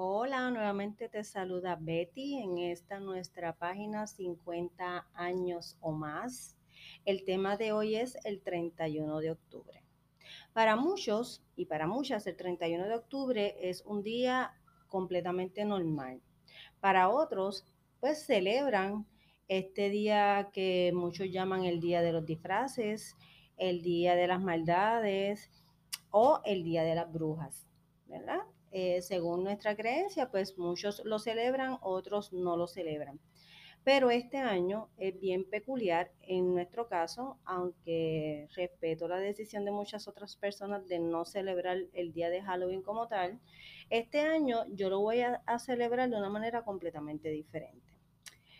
Hola, nuevamente te saluda Betty en esta nuestra página 50 años o más. El tema de hoy es el 31 de octubre. Para muchos y para muchas el 31 de octubre es un día completamente normal. Para otros, pues celebran este día que muchos llaman el día de los disfraces, el día de las maldades o el día de las brujas, ¿verdad? Eh, según nuestra creencia, pues muchos lo celebran, otros no lo celebran. Pero este año es bien peculiar en nuestro caso, aunque respeto la decisión de muchas otras personas de no celebrar el día de Halloween como tal, este año yo lo voy a, a celebrar de una manera completamente diferente.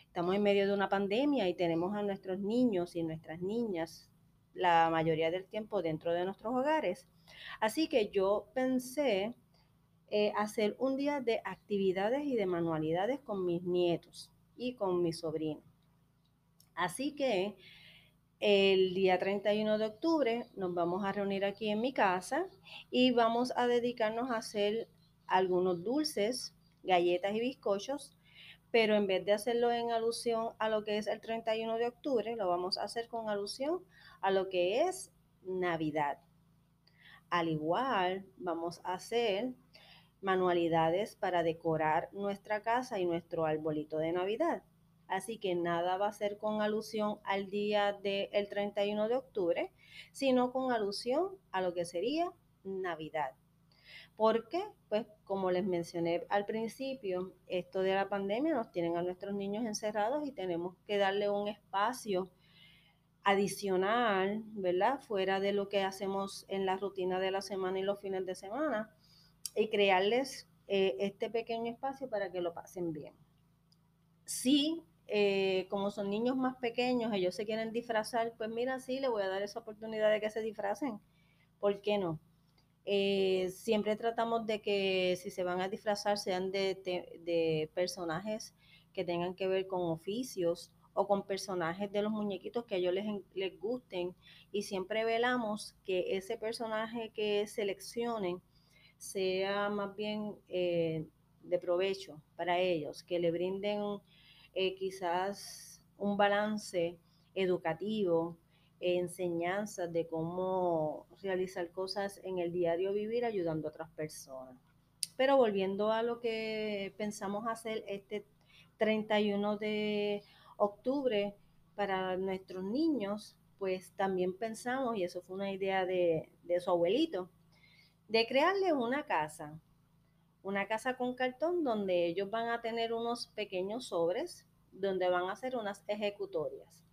Estamos en medio de una pandemia y tenemos a nuestros niños y nuestras niñas la mayoría del tiempo dentro de nuestros hogares. Así que yo pensé eh, hacer un día de actividades y de manualidades con mis nietos y con mis sobrinos. Así que el día 31 de octubre nos vamos a reunir aquí en mi casa y vamos a dedicarnos a hacer algunos dulces, galletas y bizcochos, pero en vez de hacerlo en alusión a lo que es el 31 de octubre, lo vamos a hacer con alusión a lo que es Navidad. Al igual, vamos a hacer manualidades para decorar nuestra casa y nuestro arbolito de Navidad. Así que nada va a ser con alusión al día del 31 de octubre, sino con alusión a lo que sería Navidad. ¿Por qué? Pues como les mencioné al principio, esto de la pandemia nos tienen a nuestros niños encerrados y tenemos que darle un espacio adicional, ¿verdad? Fuera de lo que hacemos en la rutina de la semana y los fines de semana y crearles eh, este pequeño espacio para que lo pasen bien. Sí, eh, como son niños más pequeños, ellos se quieren disfrazar, pues mira, sí, le voy a dar esa oportunidad de que se disfracen. ¿Por qué no? Eh, siempre tratamos de que si se van a disfrazar sean de, de, personajes que tengan que ver con oficios o con personajes de los muñequitos que a ellos les, les gusten y siempre velamos que ese personaje que seleccionen sea más bien eh, de provecho para ellos, que le brinden eh, quizás un balance educativo, enseñanzas de cómo realizar cosas en el diario vivir ayudando a otras personas. Pero volviendo a lo que pensamos hacer este 31 de octubre para nuestros niños, pues también pensamos, y eso fue una idea de, de su abuelito, de crearle una casa, una casa con cartón donde ellos van a tener unos pequeños sobres donde van a hacer unas ejecutorias.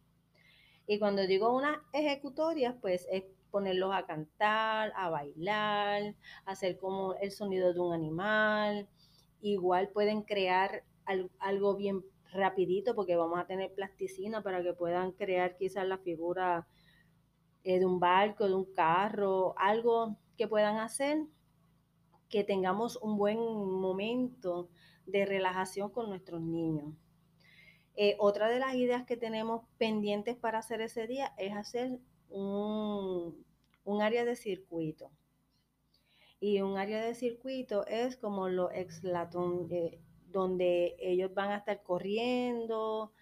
Y cuando digo unas ejecutorias, pues es ponerlos a cantar, a bailar, hacer como el sonido de un animal. Igual pueden crear algo bien rapidito porque vamos a tener plasticina para que puedan crear quizás la figura eh, de un barco, de un carro, algo que puedan hacer que tengamos un buen momento de relajación con nuestros niños. Eh, otra de las ideas que tenemos pendientes para hacer ese día es hacer un, área de circuito. Y un área de circuito es como los exlatón, eh, donde ellos van a estar corriendo,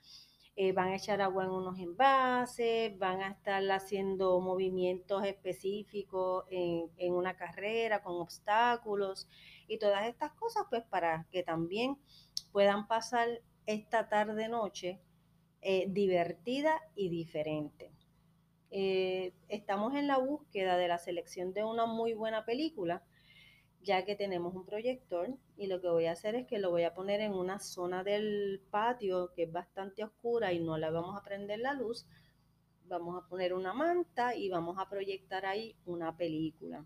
eh, van a echar agua en unos envases, van a estar haciendo movimientos específicos en, una carrera con obstáculos y todas estas cosas, pues para que también puedan pasar esta tarde noche eh, divertida y diferente. Eh, estamos en la búsqueda de la selección de una muy buena película ya que tenemos un proyector y lo que voy a hacer es que lo voy a poner en una zona del patio que es bastante oscura y no le vamos a prender la luz. Vamos a poner una manta y vamos a proyectar ahí una película.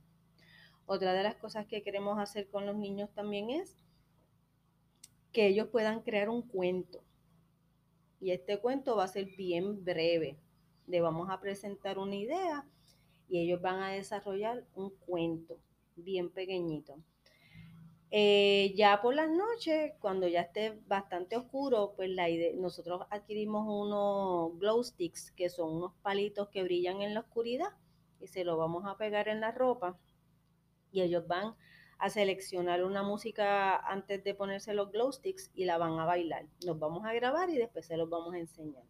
Otra de las cosas que queremos hacer con los niños también es que ellos puedan crear un cuento. Y este cuento va a ser bien breve. Le vamos a presentar una idea y ellos van a desarrollar un cuento bien pequeñito. Eh, ya por las noches, cuando ya esté bastante oscuro, pues la idea, nosotros adquirimos unos glow sticks, que son unos palitos que brillan en la oscuridad, y se lo vamos a pegar en la ropa, y ellos van a seleccionar una música antes de ponerse los glow sticks y la van a bailar. Nos vamos a grabar y después se los vamos a enseñar.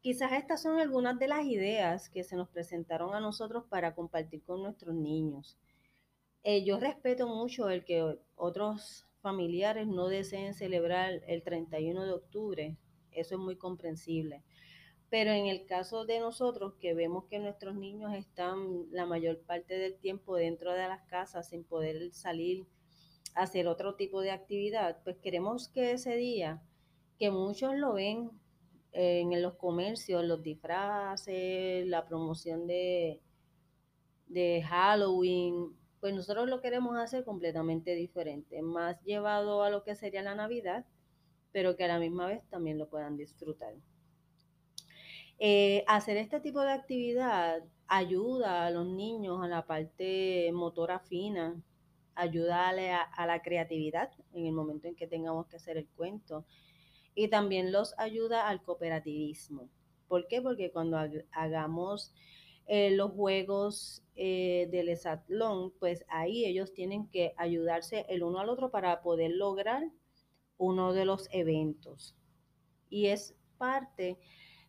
Quizás estas son algunas de las ideas que se nos presentaron a nosotros para compartir con nuestros niños. Eh, yo respeto mucho el que otros familiares no deseen celebrar el 31 de octubre. Eso es muy comprensible. Pero en el caso de nosotros, que vemos que nuestros niños están la mayor parte del tiempo dentro de las casas sin poder salir a hacer otro tipo de actividad, pues queremos que ese día, que muchos lo ven en los comercios, los disfraces, la promoción de, de Halloween, pues nosotros lo queremos hacer completamente diferente, más llevado a lo que sería la Navidad, pero que a la misma vez también lo puedan disfrutar. Eh, hacer este tipo de actividad ayuda a los niños a la parte motora fina, ayuda a la, creatividad en el momento en que tengamos que hacer el cuento y también los ayuda al cooperativismo. ¿Por qué? Porque cuando hagamos eh, los juegos eh, del exatlón, pues ahí ellos tienen que ayudarse el uno al otro para poder lograr uno de los eventos. Y es parte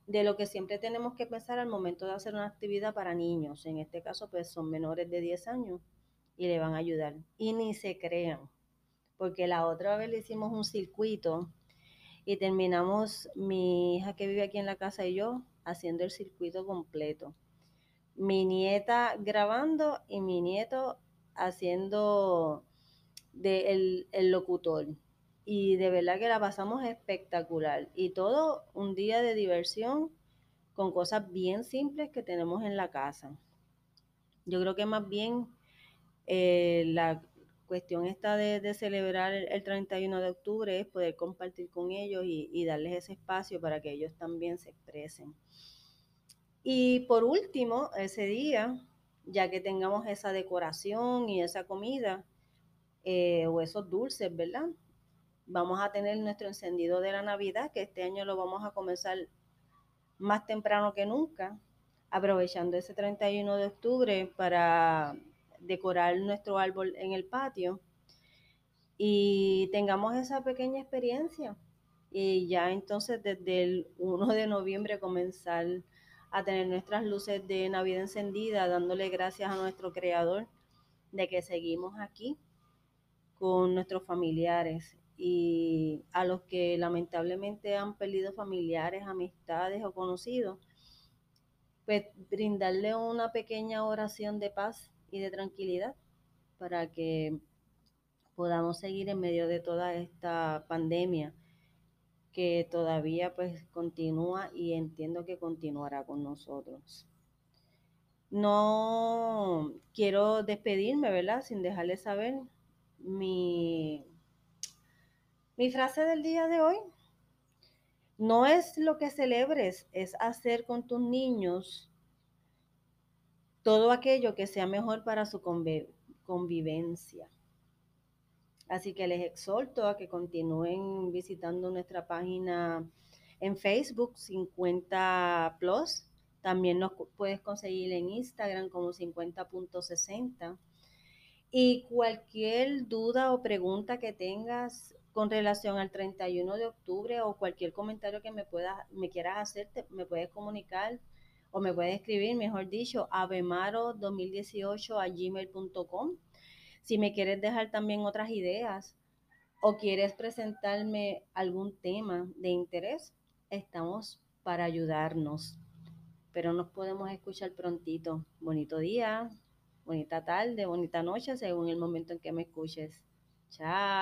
de lo que siempre tenemos que pensar al momento de hacer una actividad para niños. En este caso, pues son menores de 10 años y le van a ayudar. Y ni se crean, porque la otra vez le hicimos un circuito y terminamos mi hija que vive aquí en la casa y yo haciendo el circuito completo. Mi nieta grabando y mi nieto haciendo de el locutor y de verdad que la pasamos espectacular. Y todo un día de diversión con cosas bien simples que tenemos en la casa. Yo creo que más bien eh, la cuestión esta de, celebrar el, 31 de octubre es poder compartir con ellos y darles ese espacio para que ellos también se expresen. Y por último, ese día, ya que tengamos esa decoración y esa comida eh, o esos dulces, ¿verdad? vamos a tener nuestro encendido de la Navidad, que este año lo vamos a comenzar más temprano que nunca, aprovechando ese 31 de octubre para decorar nuestro árbol en el patio y tengamos esa pequeña experiencia. Y ya entonces desde el 1 de noviembre comenzar a tener nuestras luces de Navidad encendidas, dándole gracias a nuestro Creador de que seguimos aquí con nuestros familiares y a los que lamentablemente han perdido familiares, amistades o conocidos, pues brindarle una pequeña oración de paz y de tranquilidad para que podamos seguir en medio de toda esta pandemia que todavía pues continúa y entiendo que continuará con nosotros. No quiero despedirme, ¿verdad? Sin dejarles saber mi mi frase del día de hoy no es lo que celebres, es hacer con tus niños todo aquello que sea mejor para su convivencia. Así que les exhorto a que continúen visitando nuestra página en Facebook 50 Plus. También nos puedes conseguir en Instagram como 50.60. Y cualquier duda o pregunta que tengas con relación al 31 de octubre o cualquier comentario que me puedas, me quieras hacer, me puedes comunicar o me puedes escribir, mejor dicho, avemaro2018 a gmail.com. Si me quieres dejar también otras ideas o quieres presentarme algún tema de interés, estamos para ayudarnos. Pero nos podemos escuchar prontito. Bonito día, bonita tarde, bonita noche, según el momento en que me escuches. Chao.